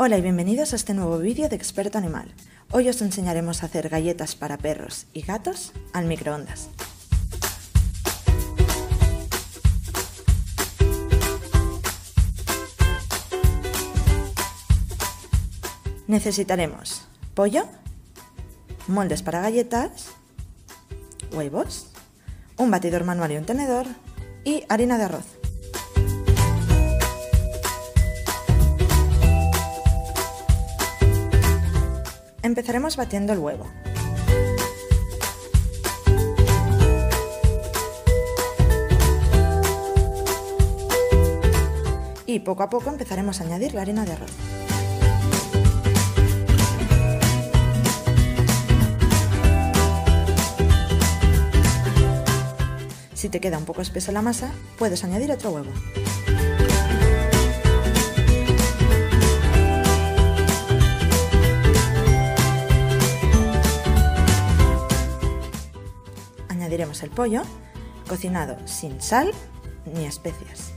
Hola y bienvenidos a este nuevo vídeo de Experto Animal. Hoy os enseñaremos a hacer galletas para perros y gatos al microondas. Necesitaremos pollo, moldes para galletas, huevos, un batidor manual y un tenedor y harina de arroz. Empezaremos batiendo el huevo. Y poco a poco empezaremos a añadir la harina de arroz. Si te queda un poco espesa la masa, puedes añadir otro huevo. El pollo, cocinado sin sal ni especias.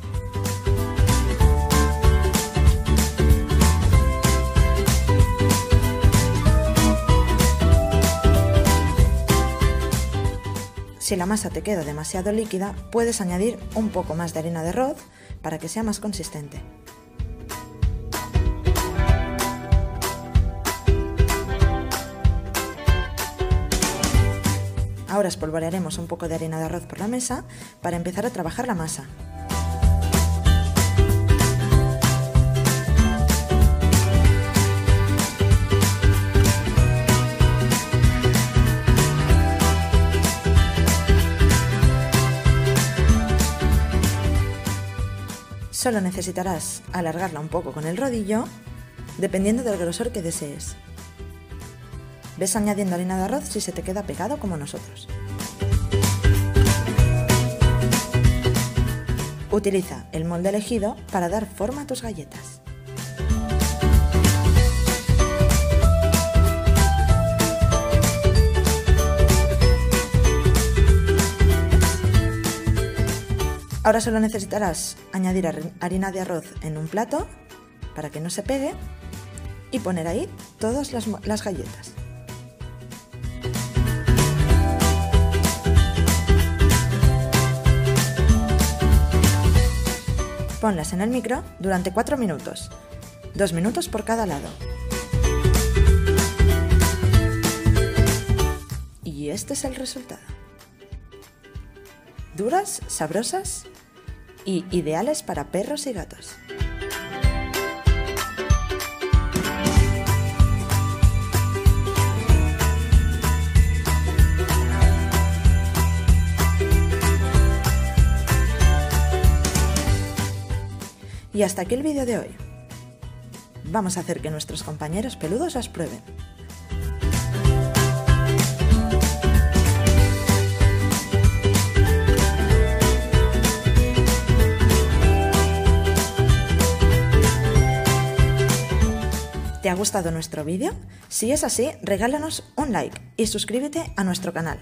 Si la masa te queda demasiado líquida, puedes añadir un poco más de harina de arroz para que sea más consistente. Ahora espolvorearemos un poco de harina de arroz por la mesa para empezar a trabajar la masa. Solo necesitarás alargarla un poco con el rodillo, dependiendo del grosor que desees. Ves añadiendo harina de arroz si se te queda pegado como nosotros. Utiliza el molde elegido para dar forma a tus galletas. Ahora solo necesitarás añadir harina de arroz en un plato para que no se pegue y poner ahí todas las, las galletas. Ponlas en el micro durante 4 minutos, 2 minutos por cada lado. Y este es el resultado. Duras, sabrosas y ideales para perros y gatos. Y hasta aquí el vídeo de hoy. Vamos a hacer que nuestros compañeros peludos las prueben. ¿Te ha gustado nuestro vídeo? Si es así, regálanos un like y suscríbete a nuestro canal.